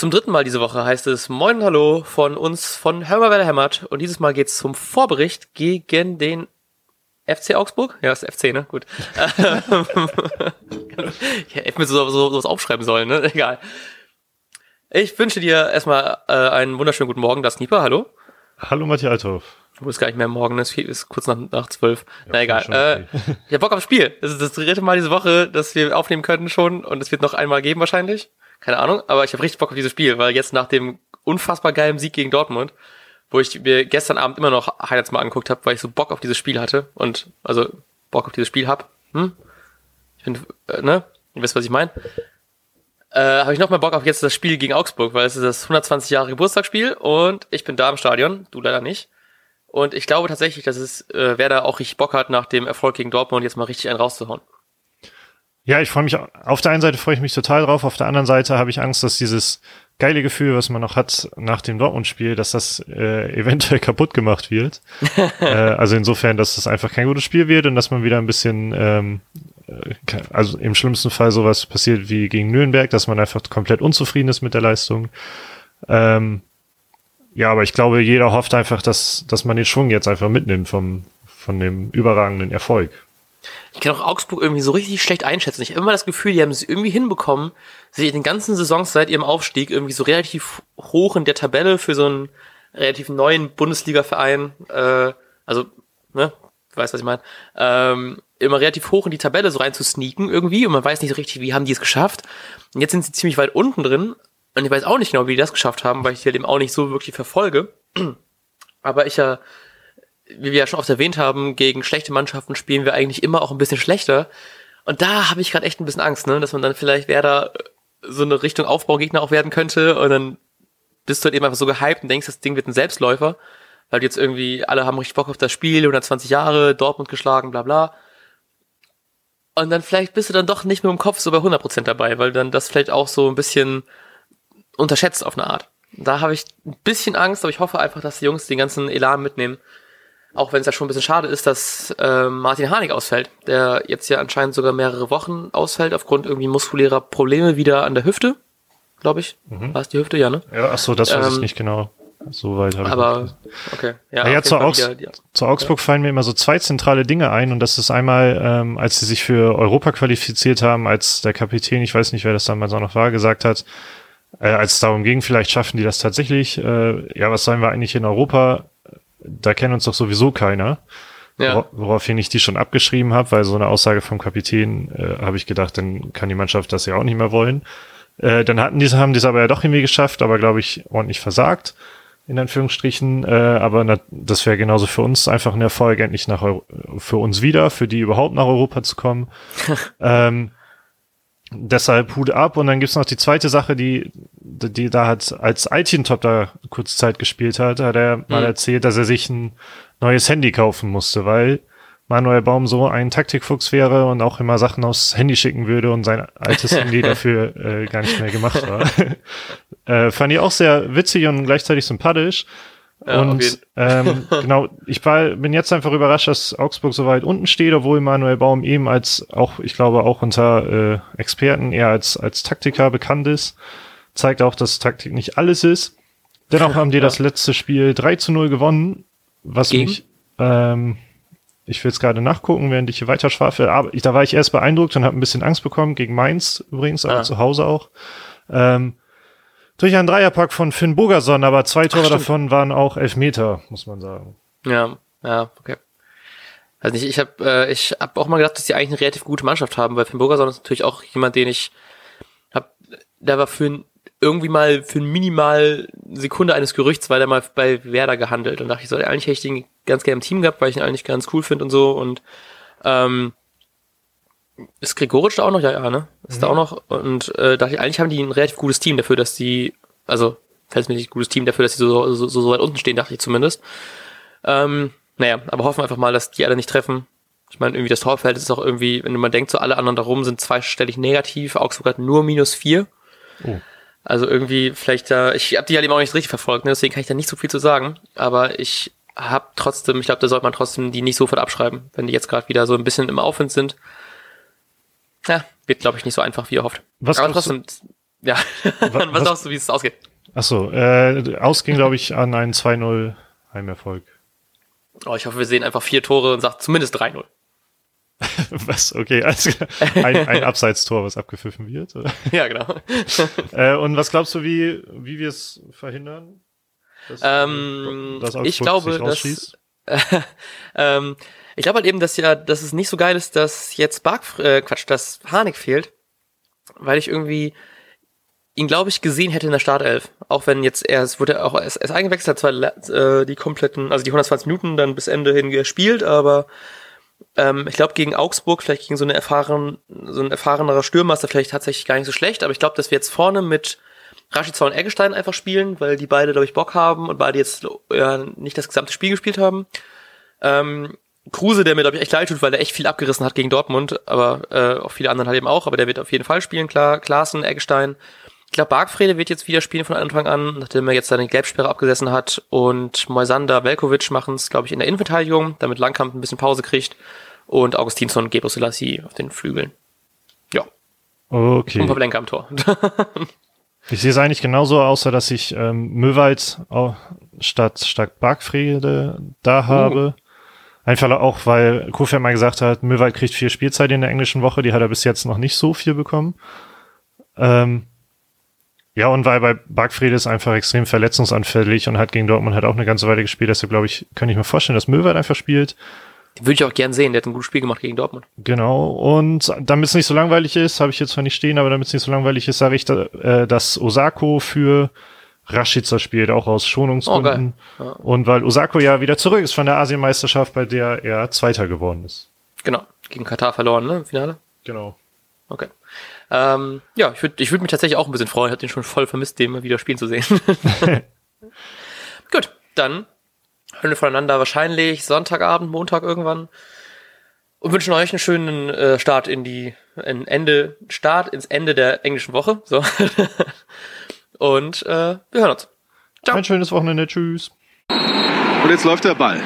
Zum dritten Mal diese Woche heißt es Moin und Hallo von uns von Hörmer Werder Hämmert und dieses Mal geht's zum Vorbericht gegen den FC Augsburg? Ja, ist FC, ne? Gut. ich hätte mir so, so, sowas aufschreiben sollen, ne? Egal. Ich wünsche dir erstmal äh, einen wunderschönen guten Morgen, das Nieper, hallo. Hallo Matthias Althoff. Du bist gar nicht mehr morgen, es ist kurz nach, nach zwölf. Ja, Na egal. Äh, ich hab Bock aufs Spiel. Das ist das dritte Mal diese Woche, dass wir aufnehmen können schon und es wird noch einmal geben wahrscheinlich. Keine Ahnung, aber ich habe richtig Bock auf dieses Spiel, weil jetzt nach dem unfassbar geilen Sieg gegen Dortmund, wo ich mir gestern Abend immer noch Highlights mal angeguckt habe, weil ich so Bock auf dieses Spiel hatte und also Bock auf dieses Spiel hab. Hm? Ich bin, äh, ne? Ihr wisst, was ich meine. Äh, habe ich noch mal Bock auf jetzt das Spiel gegen Augsburg, weil es ist das 120 Jahre Geburtstagsspiel und ich bin da im Stadion, du leider nicht. Und ich glaube tatsächlich, dass es äh, Werder auch richtig Bock hat, nach dem Erfolg gegen Dortmund jetzt mal richtig einen rauszuhauen. Ja, ich freue mich, auf der einen Seite freue ich mich total drauf, auf der anderen Seite habe ich Angst, dass dieses geile Gefühl, was man noch hat nach dem Dortmund-Spiel, dass das äh, eventuell kaputt gemacht wird. äh, also insofern, dass das einfach kein gutes Spiel wird und dass man wieder ein bisschen, ähm, äh, also im schlimmsten Fall sowas passiert wie gegen Nürnberg, dass man einfach komplett unzufrieden ist mit der Leistung. Ähm, ja, aber ich glaube, jeder hofft einfach, dass, dass man den Schwung jetzt einfach mitnimmt vom, von dem überragenden Erfolg. Ich kann auch Augsburg irgendwie so richtig schlecht einschätzen. Ich habe immer das Gefühl, die haben es irgendwie hinbekommen, sich in den ganzen Saisons seit ihrem Aufstieg irgendwie so relativ hoch in der Tabelle für so einen relativ neuen Bundesliga-Verein, äh, also, ne, weißt was ich meine, ähm, immer relativ hoch in die Tabelle so rein zu sneaken irgendwie und man weiß nicht so richtig, wie haben die es geschafft. Und jetzt sind sie ziemlich weit unten drin und ich weiß auch nicht genau, wie die das geschafft haben, weil ich die halt eben auch nicht so wirklich verfolge. Aber ich ja, wie wir ja schon oft erwähnt haben, gegen schlechte Mannschaften spielen wir eigentlich immer auch ein bisschen schlechter. Und da habe ich gerade echt ein bisschen Angst, ne, dass man dann vielleicht Werder so eine Richtung Aufbaugegner auch werden könnte und dann bist du halt eben einfach so gehypt und denkst, das Ding wird ein Selbstläufer, weil jetzt irgendwie alle haben richtig Bock auf das Spiel, 120 Jahre, Dortmund geschlagen, bla bla. Und dann vielleicht bist du dann doch nicht mehr im Kopf so bei 100% dabei, weil dann das vielleicht auch so ein bisschen unterschätzt auf eine Art. Da habe ich ein bisschen Angst, aber ich hoffe einfach, dass die Jungs den ganzen Elan mitnehmen. Auch wenn es ja schon ein bisschen schade ist, dass äh, Martin Harnik ausfällt, der jetzt ja anscheinend sogar mehrere Wochen ausfällt aufgrund irgendwie muskulärer Probleme wieder an der Hüfte, glaube ich. Mhm. War es die Hüfte, ja, ne? Ja, ach so, das weiß ähm, ich nicht genau. So weit habe ich Aber, okay. Ja, ja, ja zu, Augs wieder, ja. zu Augsburg ja. fallen mir immer so zwei zentrale Dinge ein und das ist einmal, ähm, als sie sich für Europa qualifiziert haben, als der Kapitän, ich weiß nicht, wer das damals auch noch war, gesagt hat, äh, als es darum ging, vielleicht schaffen die das tatsächlich. Äh, ja, was sollen wir eigentlich in Europa? Da kennt uns doch sowieso keiner. Ja. Woraufhin ich die schon abgeschrieben habe, weil so eine Aussage vom Kapitän äh, habe ich gedacht, dann kann die Mannschaft das ja auch nicht mehr wollen. Äh, dann hatten diese, haben die es aber ja doch irgendwie geschafft, aber glaube ich ordentlich versagt, in Anführungsstrichen. Äh, aber na, das wäre genauso für uns einfach ein Erfolg, endlich nach Euro für uns wieder, für die überhaupt nach Europa zu kommen. ähm, deshalb Hut ab. Und dann gibt's noch die zweite Sache, die, die da hat, als Top da kurz Zeit gespielt hat, hat er mhm. mal erzählt, dass er sich ein neues Handy kaufen musste, weil Manuel Baum so ein Taktikfuchs wäre und auch immer Sachen aufs Handy schicken würde und sein altes Handy dafür äh, gar nicht mehr gemacht war. äh, fand ich auch sehr witzig und gleichzeitig sympathisch. Ja, und ähm, genau, ich war, bin jetzt einfach überrascht, dass Augsburg so weit unten steht, obwohl Manuel Baum eben als auch, ich glaube, auch unter äh, Experten eher als, als Taktiker bekannt ist. Zeigt auch, dass Taktik nicht alles ist. Dennoch haben die ja. das letzte Spiel 3 zu 0 gewonnen, was Gegen? mich, ähm, ich will jetzt gerade nachgucken, während ich hier weiter schwafel, aber ich, da war ich erst beeindruckt und habe ein bisschen Angst bekommen, gegen Mainz übrigens, aber ah. zu Hause auch. Ähm, durch einen Dreierpack von Finn Bogerson, aber zwei Tore Ach, davon waren auch Elfmeter, muss man sagen. Ja, ja, okay. Also nicht, ich habe äh, ich hab auch mal gedacht, dass die eigentlich eine relativ gute Mannschaft haben, weil Finn Bogerson ist natürlich auch jemand, den ich hab, der war für irgendwie mal für minimal Sekunde eines Gerüchts, weil der mal bei Werder gehandelt und dachte ich so, eigentlich hätte ich den ganz gerne im Team gehabt, weil ich ihn eigentlich ganz cool finde und so und ähm, ist Gregoritsch da auch noch? Ja, ja, ne? Ist mhm. da auch noch. Und äh, dachte ich, eigentlich haben die ein relativ gutes Team dafür, dass die, also verhältnismäßig gutes Team dafür, dass die so, so, so weit unten stehen, dachte ich zumindest. Ähm, naja, aber hoffen wir einfach mal, dass die alle nicht treffen. Ich meine, irgendwie das Torfeld ist auch irgendwie, wenn man denkt, so alle anderen darum sind zweistellig negativ, Augsburg hat nur minus vier. Oh. Also irgendwie vielleicht da, ich habe die halt eben auch nicht richtig verfolgt, ne? deswegen kann ich da nicht so viel zu sagen. Aber ich habe trotzdem, ich glaube, da sollte man trotzdem die nicht sofort abschreiben, wenn die jetzt gerade wieder so ein bisschen im Aufwind sind ja, wird, glaube ich, nicht so einfach, wie er hofft. Was Aber trotzdem. Ja, was, was sagst du, wie es ausgeht? Achso, äh, ausging, glaube ich, an einen 2-0 Heimerfolg. Oh, ich hoffe, wir sehen einfach vier Tore und sagt zumindest 3-0. was? Okay, also ein, ein Abseitstor, was abgepfiffen wird? Ja, genau. äh, und was glaubst du, wie, wie wir es verhindern? Dass, ähm, dass ich glaube, dass, ähm, ich glaube halt eben, dass ja, dass es nicht so geil ist, dass jetzt Bark, äh, Quatsch, dass Harnik fehlt, weil ich irgendwie ihn, glaube ich, gesehen hätte in der Startelf. Auch wenn jetzt er, es wurde auch erst, erst eingewechselt, hat zwar äh, die kompletten, also die 120 Minuten dann bis Ende hin gespielt, aber ähm, ich glaube, gegen Augsburg, vielleicht gegen so eine erfahren, so ein erfahrenerer Stürmer ist vielleicht tatsächlich gar nicht so schlecht, aber ich glaube, dass wir jetzt vorne mit Rashica und Eggestein einfach spielen, weil die beide, glaube ich, Bock haben und beide jetzt ja, nicht das gesamte Spiel gespielt haben. Ähm, Kruse, der mir, glaube ich, echt leid tut, weil er echt viel abgerissen hat gegen Dortmund, aber äh, auch viele anderen halt eben auch, aber der wird auf jeden Fall spielen, klar. Klaassen, Eggestein. Ich glaube, Bargfrede wird jetzt wieder spielen von Anfang an, nachdem er jetzt seine Gelbsperre abgesessen hat. Und Moisander, Velkovic machen es, glaube ich, in der Innenverteidigung, damit Langkamp ein bisschen Pause kriegt. Und Augustinsson und Gebro Selassie auf den Flügeln. Ja. Okay. Und Pavlenka am Tor. ich sehe es eigentlich genauso, außer dass ich ähm, Möwald statt, statt Bargfrede da habe. Uh. Einfach auch, weil Kofi mal gesagt hat, Möwald kriegt viel Spielzeit in der englischen Woche, die hat er bis jetzt noch nicht so viel bekommen. Ähm, ja, und weil bei Bargfried ist einfach extrem verletzungsanfällig und hat gegen Dortmund halt auch eine ganze Weile gespielt. Deshalb glaube ich, kann ich mir vorstellen, dass Möwald einfach spielt. Den würde ich auch gern sehen. Der hat ein gutes Spiel gemacht gegen Dortmund. Genau. Und damit es nicht so langweilig ist, habe ich jetzt zwar nicht stehen, aber damit es nicht so langweilig ist, sage ich, äh, dass Osako für Rashica spielt, auch aus Schonungsgründen. Oh, ja. Und weil Osako ja wieder zurück ist von der Asienmeisterschaft, bei der er Zweiter geworden ist. Genau. Gegen Katar verloren, ne? Im Finale? Genau. Okay. Ähm, ja, ich würde ich würd mich tatsächlich auch ein bisschen freuen. Ich habe den schon voll vermisst, den mal wieder spielen zu sehen. Gut, dann hören wir voneinander wahrscheinlich Sonntagabend, Montag irgendwann und wünschen euch einen schönen äh, Start in die ein Ende Start ins Ende der englischen Woche. So und äh, wir hören uns. Ciao. Ein schönes Wochenende. Tschüss. Und jetzt läuft der Ball.